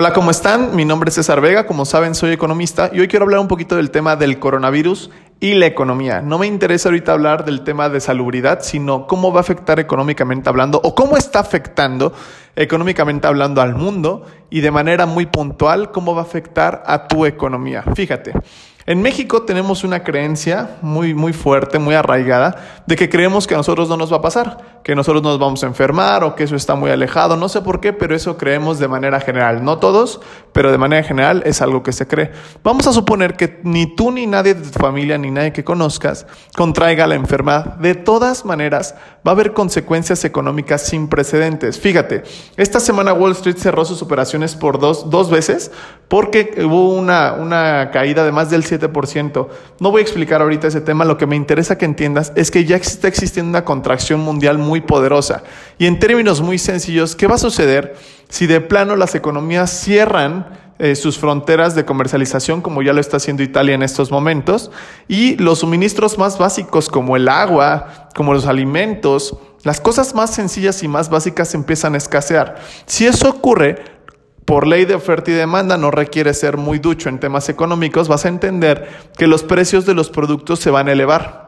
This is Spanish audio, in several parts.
Hola, ¿cómo están? Mi nombre es César Vega, como saben soy economista y hoy quiero hablar un poquito del tema del coronavirus y la economía. No me interesa ahorita hablar del tema de salubridad, sino cómo va a afectar económicamente hablando o cómo está afectando económicamente hablando al mundo y de manera muy puntual cómo va a afectar a tu economía. Fíjate. En México tenemos una creencia muy, muy fuerte, muy arraigada, de que creemos que a nosotros no nos va a pasar, que nosotros nos vamos a enfermar o que eso está muy alejado. No sé por qué, pero eso creemos de manera general. No todos, pero de manera general es algo que se cree. Vamos a suponer que ni tú ni nadie de tu familia ni nadie que conozcas contraiga la enfermedad. De todas maneras, va a haber consecuencias económicas sin precedentes. Fíjate, esta semana Wall Street cerró sus operaciones por dos, dos veces porque hubo una, una caída de más del 7%. No voy a explicar ahorita ese tema, lo que me interesa que entiendas es que ya está existiendo una contracción mundial muy poderosa. Y en términos muy sencillos, ¿qué va a suceder si de plano las economías cierran eh, sus fronteras de comercialización, como ya lo está haciendo Italia en estos momentos, y los suministros más básicos como el agua, como los alimentos, las cosas más sencillas y más básicas empiezan a escasear. Si eso ocurre, por ley de oferta y demanda, no requiere ser muy ducho en temas económicos, vas a entender que los precios de los productos se van a elevar.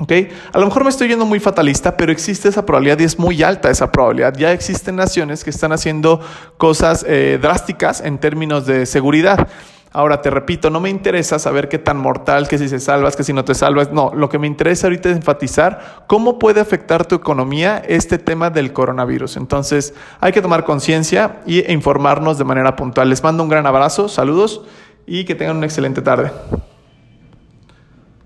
¿Ok? A lo mejor me estoy yendo muy fatalista, pero existe esa probabilidad y es muy alta esa probabilidad. Ya existen naciones que están haciendo cosas eh, drásticas en términos de seguridad. Ahora te repito, no me interesa saber qué tan mortal, que si se salvas, que si no te salvas. No, lo que me interesa ahorita es enfatizar cómo puede afectar tu economía este tema del coronavirus. Entonces, hay que tomar conciencia e informarnos de manera puntual. Les mando un gran abrazo, saludos y que tengan una excelente tarde.